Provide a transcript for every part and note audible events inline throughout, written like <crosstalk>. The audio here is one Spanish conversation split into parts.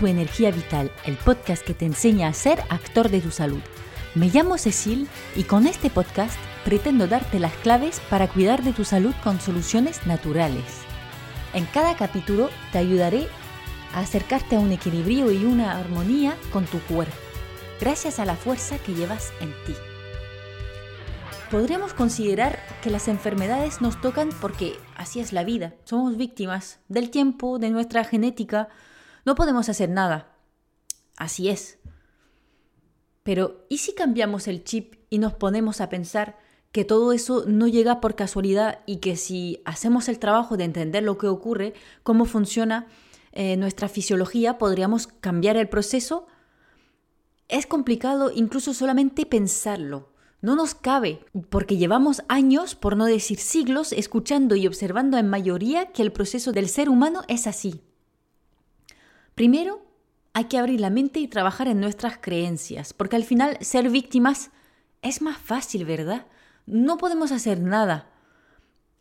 Tu energía vital, el podcast que te enseña a ser actor de tu salud. Me llamo Cecil y con este podcast pretendo darte las claves para cuidar de tu salud con soluciones naturales. En cada capítulo te ayudaré a acercarte a un equilibrio y una armonía con tu cuerpo, gracias a la fuerza que llevas en ti. Podríamos considerar que las enfermedades nos tocan porque así es la vida, somos víctimas del tiempo, de nuestra genética, no podemos hacer nada. Así es. Pero, ¿y si cambiamos el chip y nos ponemos a pensar que todo eso no llega por casualidad y que si hacemos el trabajo de entender lo que ocurre, cómo funciona eh, nuestra fisiología, podríamos cambiar el proceso? Es complicado incluso solamente pensarlo. No nos cabe, porque llevamos años, por no decir siglos, escuchando y observando en mayoría que el proceso del ser humano es así. Primero, hay que abrir la mente y trabajar en nuestras creencias, porque al final ser víctimas es más fácil, ¿verdad? No podemos hacer nada.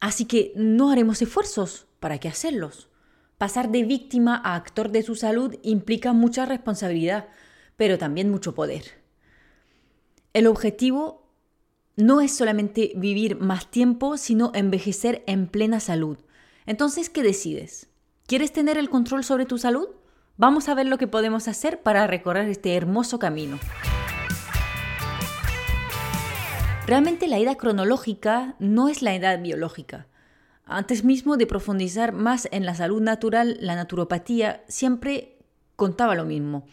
Así que no haremos esfuerzos. ¿Para qué hacerlos? Pasar de víctima a actor de su salud implica mucha responsabilidad, pero también mucho poder. El objetivo no es solamente vivir más tiempo, sino envejecer en plena salud. Entonces, ¿qué decides? ¿Quieres tener el control sobre tu salud? Vamos a ver lo que podemos hacer para recorrer este hermoso camino. Realmente la edad cronológica no es la edad biológica. Antes mismo de profundizar más en la salud natural, la naturopatía siempre contaba lo mismo.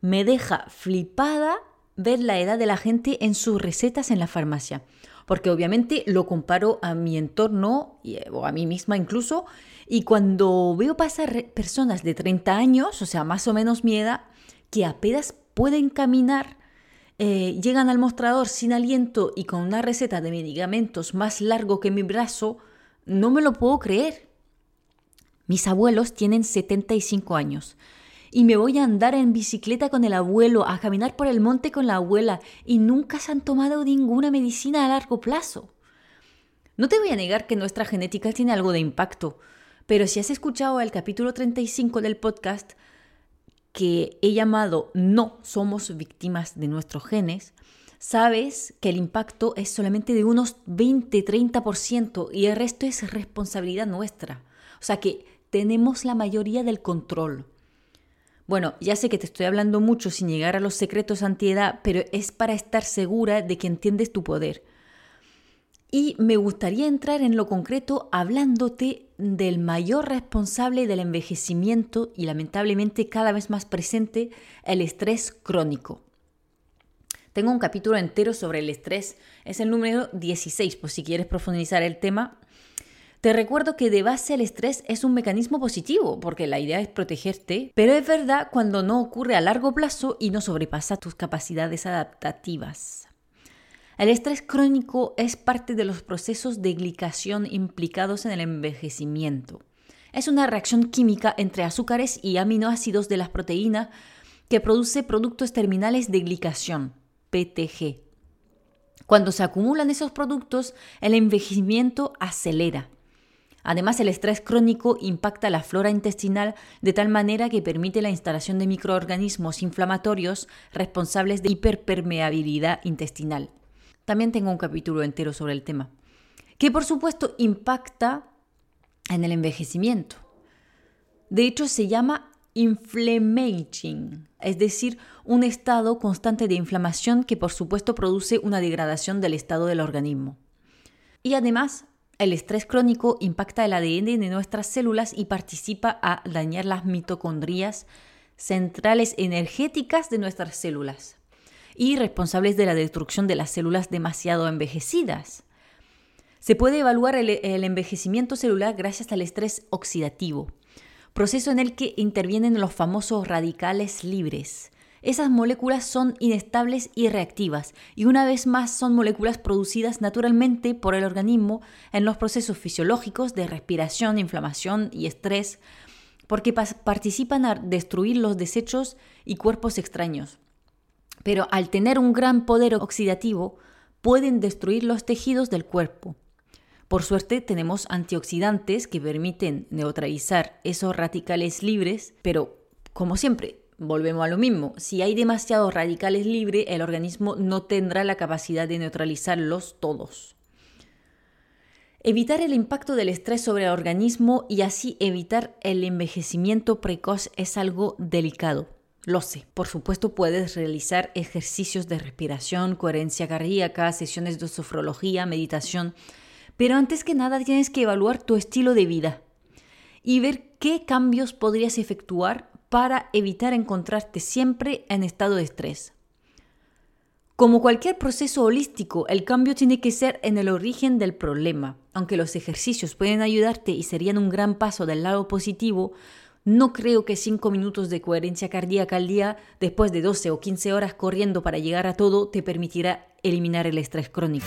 Me deja flipada ver la edad de la gente en sus recetas en la farmacia, porque obviamente lo comparo a mi entorno o a mí misma incluso y cuando veo pasar personas de 30 años, o sea, más o menos mi edad, que apenas pueden caminar, eh, llegan al mostrador sin aliento y con una receta de medicamentos más largo que mi brazo, no me lo puedo creer. Mis abuelos tienen 75 años y me voy a andar en bicicleta con el abuelo, a caminar por el monte con la abuela y nunca se han tomado ninguna medicina a largo plazo. No te voy a negar que nuestra genética tiene algo de impacto, pero si has escuchado el capítulo 35 del podcast que he llamado No somos víctimas de nuestros genes, sabes que el impacto es solamente de unos 20-30% y el resto es responsabilidad nuestra. O sea que tenemos la mayoría del control. Bueno, ya sé que te estoy hablando mucho sin llegar a los secretos antiedad, pero es para estar segura de que entiendes tu poder. Y me gustaría entrar en lo concreto hablándote del mayor responsable del envejecimiento y lamentablemente cada vez más presente, el estrés crónico. Tengo un capítulo entero sobre el estrés, es el número 16, por si quieres profundizar el tema. Te recuerdo que de base el estrés es un mecanismo positivo, porque la idea es protegerte, pero es verdad cuando no ocurre a largo plazo y no sobrepasa tus capacidades adaptativas. El estrés crónico es parte de los procesos de glicación implicados en el envejecimiento. Es una reacción química entre azúcares y aminoácidos de las proteínas que produce productos terminales de glicación, PTG. Cuando se acumulan esos productos, el envejecimiento acelera. Además, el estrés crónico impacta la flora intestinal de tal manera que permite la instalación de microorganismos inflamatorios responsables de hiperpermeabilidad intestinal. También tengo un capítulo entero sobre el tema, que por supuesto impacta en el envejecimiento. De hecho, se llama inflammation, es decir, un estado constante de inflamación que por supuesto produce una degradación del estado del organismo. Y además, el estrés crónico impacta el ADN de nuestras células y participa a dañar las mitocondrias centrales energéticas de nuestras células y responsables de la destrucción de las células demasiado envejecidas. Se puede evaluar el, envejecimiento celular gracias al estrés oxidativo, proceso en el que intervienen los famosos radicales libres. Esas moléculas son inestables y reactivas, y una vez más son moléculas producidas naturalmente por el organismo en los procesos fisiológicos de respiración, inflamación y estrés, porque participan a destruir los desechos y cuerpos extraños pero al tener un gran poder oxidativo pueden destruir los tejidos del cuerpo. Por suerte tenemos antioxidantes que permiten neutralizar esos radicales libres, pero como siempre, volvemos a lo mismo. Si hay demasiados radicales libres, el organismo no tendrá la capacidad de neutralizarlos todos. Evitar el impacto del estrés sobre el organismo y así evitar el envejecimiento precoz es algo delicado. Lo sé, por supuesto puedes realizar ejercicios de respiración, coherencia cardíaca, sesiones de sofrología, meditación, pero antes que nada tienes que evaluar tu estilo de vida y ver qué cambios podrías efectuar para evitar encontrarte siempre en estado de estrés. Como cualquier proceso holístico, el cambio tiene que ser en el origen del problema. Aunque los ejercicios pueden ayudarte y serían un gran paso del lado positivo, no creo que 5 minutos de coherencia cardíaca al día, después de 12 o 15 horas corriendo para llegar a todo, te permitirá eliminar el estrés crónico.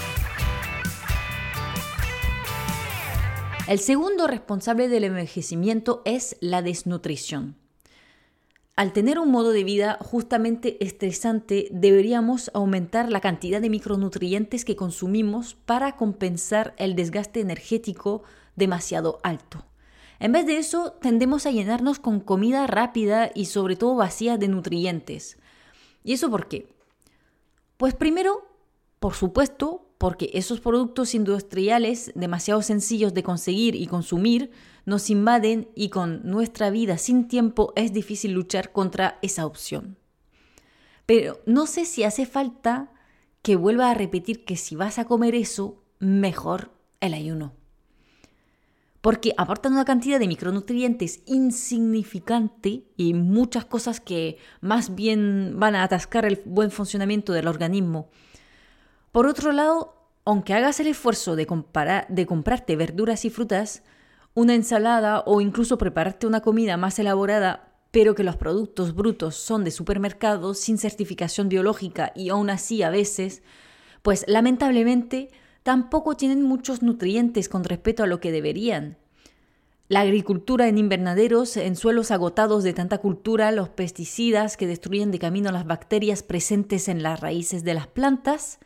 El segundo responsable del envejecimiento es la desnutrición. Al tener un modo de vida justamente estresante, deberíamos aumentar la cantidad de micronutrientes que consumimos para compensar el desgaste energético demasiado alto. En vez de eso, tendemos a llenarnos con comida rápida y sobre todo vacía de nutrientes. ¿Y eso por qué? Pues primero, por supuesto, porque esos productos industriales demasiado sencillos de conseguir y consumir nos invaden y con nuestra vida sin tiempo es difícil luchar contra esa opción. Pero no sé si hace falta que vuelva a repetir que si vas a comer eso, mejor el ayuno. Porque aportan una cantidad de micronutrientes insignificante y muchas cosas que más bien van a atascar el buen funcionamiento del organismo por otro lado, aunque hagas el esfuerzo de, de comprarte verduras y frutas, una ensalada o incluso prepararte una comida más elaborada, pero que los productos brutos son de supermercados sin certificación biológica y aún así a veces, pues lamentablemente tampoco tienen muchos nutrientes con respecto a lo que deberían. La agricultura en invernaderos, en suelos agotados de tanta cultura, los pesticidas que destruyen de camino las bacterias presentes en las raíces de las plantas,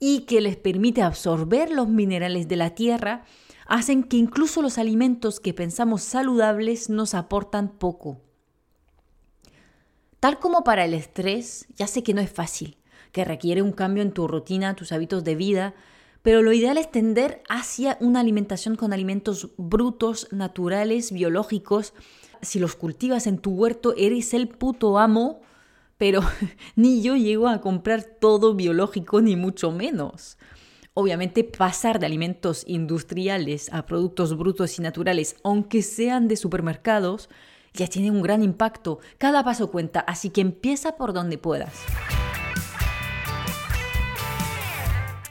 y que les permite absorber los minerales de la tierra, hacen que incluso los alimentos que pensamos saludables nos aportan poco. Tal como para el estrés, ya sé que no es fácil, que requiere un cambio en tu rutina, tus hábitos de vida, pero lo ideal es tender hacia una alimentación con alimentos brutos, naturales, biológicos. Si los cultivas en tu huerto, eres el puto amo pero <laughs> ni yo llego a comprar todo biológico, ni mucho menos. Obviamente pasar de alimentos industriales a productos brutos y naturales, aunque sean de supermercados, ya tiene un gran impacto. Cada paso cuenta, así que empieza por donde puedas.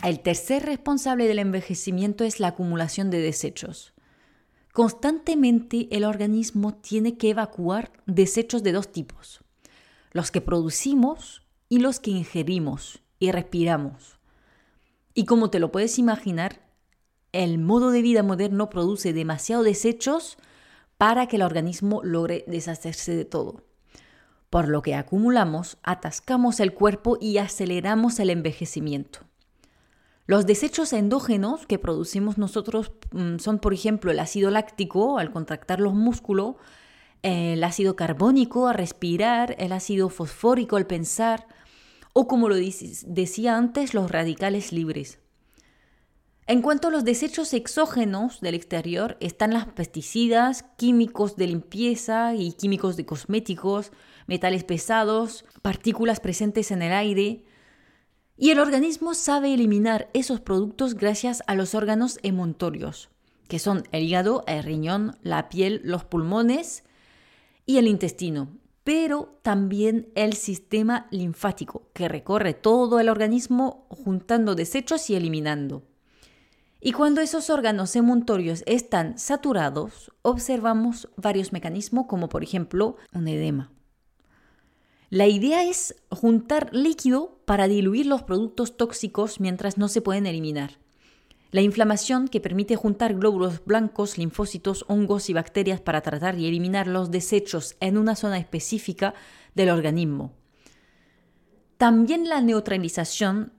El tercer responsable del envejecimiento es la acumulación de desechos. Constantemente el organismo tiene que evacuar desechos de dos tipos los que producimos y los que ingerimos y respiramos. Y como te lo puedes imaginar, el modo de vida moderno produce demasiados desechos para que el organismo logre deshacerse de todo. Por lo que acumulamos, atascamos el cuerpo y aceleramos el envejecimiento. Los desechos endógenos que producimos nosotros mm, son, por ejemplo, el ácido láctico al contractar los músculos, el ácido carbónico a respirar, el ácido fosfórico al pensar, o como lo decía antes, los radicales libres. En cuanto a los desechos exógenos del exterior, están las pesticidas, químicos de limpieza y químicos de cosméticos, metales pesados, partículas presentes en el aire. Y el organismo sabe eliminar esos productos gracias a los órganos emontorios, que son el hígado, el riñón, la piel, los pulmones y el intestino, pero también el sistema linfático, que recorre todo el organismo juntando desechos y eliminando. Y cuando esos órganos emuntorios están saturados, observamos varios mecanismos como por ejemplo un edema. La idea es juntar líquido para diluir los productos tóxicos mientras no se pueden eliminar. La inflamación que permite juntar glóbulos blancos, linfocitos, hongos y bacterias para tratar y eliminar los desechos en una zona específica del organismo. También la neutralización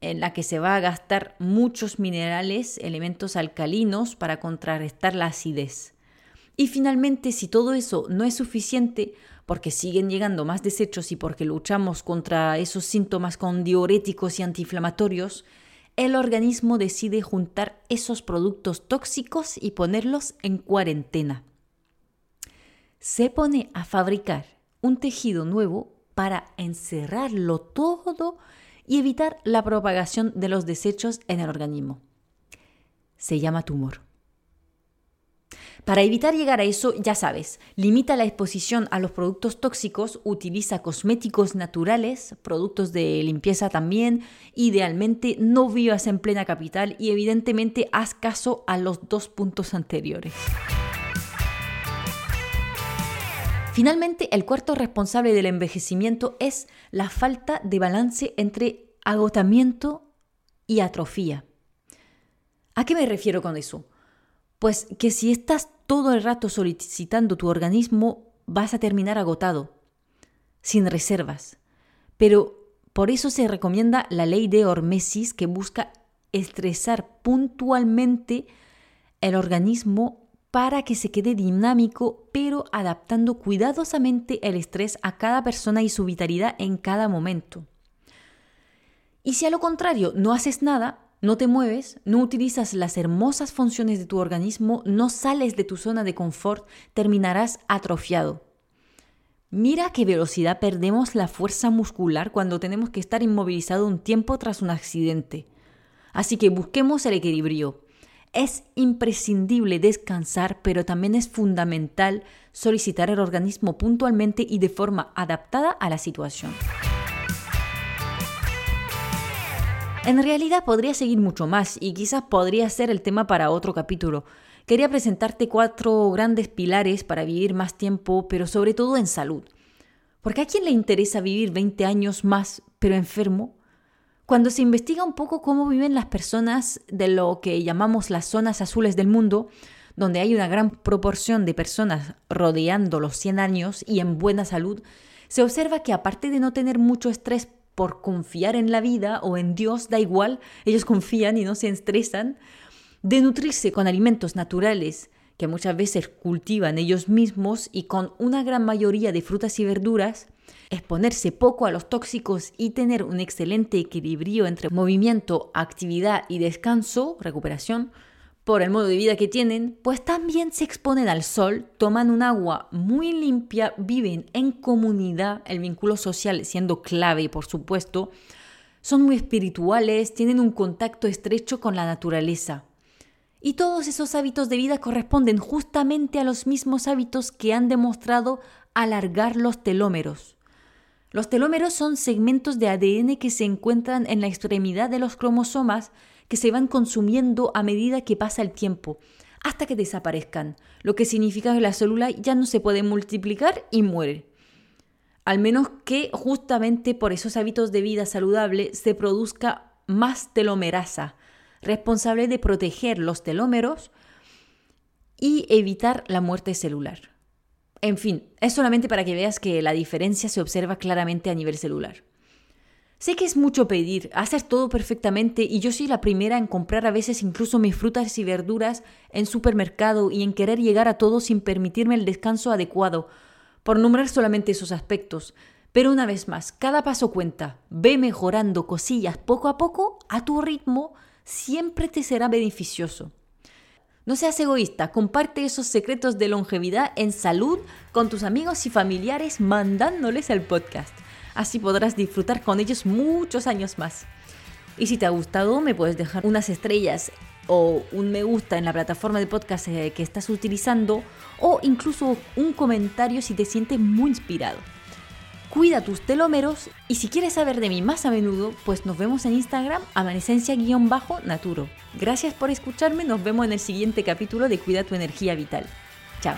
en la que se va a gastar muchos minerales, elementos alcalinos para contrarrestar la acidez. Y finalmente, si todo eso no es suficiente, porque siguen llegando más desechos y porque luchamos contra esos síntomas con diuréticos y antiinflamatorios, el organismo decide juntar esos productos tóxicos y ponerlos en cuarentena. Se pone a fabricar un tejido nuevo para encerrarlo todo y evitar la propagación de los desechos en el organismo. Se llama tumor. Para evitar llegar a eso, ya sabes, limita la exposición a los productos tóxicos, utiliza cosméticos naturales, productos de limpieza también, idealmente no vivas en plena capital y evidentemente haz caso a los dos puntos anteriores. Finalmente, el cuarto responsable del envejecimiento es la falta de balance entre agotamiento y atrofía. ¿A qué me refiero con eso? Pues que si estás todo el rato solicitando tu organismo, vas a terminar agotado, sin reservas. Pero por eso se recomienda la ley de Hormesis que busca estresar puntualmente el organismo para que se quede dinámico, pero adaptando cuidadosamente el estrés a cada persona y su vitalidad en cada momento. Y si a lo contrario no haces nada, no te mueves, no utilizas las hermosas funciones de tu organismo, no sales de tu zona de confort, terminarás atrofiado. Mira qué velocidad perdemos la fuerza muscular cuando tenemos que estar inmovilizado un tiempo tras un accidente. Así que busquemos el equilibrio. Es imprescindible descansar, pero también es fundamental solicitar el organismo puntualmente y de forma adaptada a la situación. En realidad podría seguir mucho más y quizás podría ser el tema para otro capítulo. Quería presentarte cuatro grandes pilares para vivir más tiempo, pero sobre todo en salud. Porque a quién le interesa vivir 20 años más, pero enfermo? Cuando se investiga un poco cómo viven las personas de lo que llamamos las zonas azules del mundo, donde hay una gran proporción de personas rodeando los 100 años y en buena salud, se observa que aparte de no tener mucho estrés por confiar en la vida o en Dios, da igual, ellos confían y no se estresan, de nutrirse con alimentos naturales que muchas veces cultivan ellos mismos y con una gran mayoría de frutas y verduras, exponerse poco a los tóxicos y tener un excelente equilibrio entre movimiento, actividad y descanso, recuperación, por el modo de vida que tienen, pues también se exponen al sol, toman un agua muy limpia, viven en comunidad, el vínculo social siendo clave, por supuesto, son muy espirituales, tienen un contacto estrecho con la naturaleza. Y todos esos hábitos de vida corresponden justamente a los mismos hábitos que han demostrado alargar los telómeros. Los telómeros son segmentos de ADN que se encuentran en la extremidad de los cromosomas que se van consumiendo a medida que pasa el tiempo, hasta que desaparezcan, lo que significa que la célula ya no se puede multiplicar y muere. Al menos que justamente por esos hábitos de vida saludable se produzca más telomerasa, responsable de proteger los telómeros y evitar la muerte celular. En fin, es solamente para que veas que la diferencia se observa claramente a nivel celular. Sé que es mucho pedir, hacer todo perfectamente y yo soy la primera en comprar a veces incluso mis frutas y verduras en supermercado y en querer llegar a todo sin permitirme el descanso adecuado, por nombrar solamente esos aspectos. Pero una vez más, cada paso cuenta. Ve mejorando cosillas poco a poco, a tu ritmo, siempre te será beneficioso. No seas egoísta, comparte esos secretos de longevidad en salud con tus amigos y familiares mandándoles el podcast. Así podrás disfrutar con ellos muchos años más. Y si te ha gustado, me puedes dejar unas estrellas o un me gusta en la plataforma de podcast eh, que estás utilizando o incluso un comentario si te sientes muy inspirado cuida tus telómeros y si quieres saber de mí más a menudo, pues nos vemos en Instagram amanecencia-naturo. Gracias por escucharme, nos vemos en el siguiente capítulo de Cuida tu energía vital. Chao.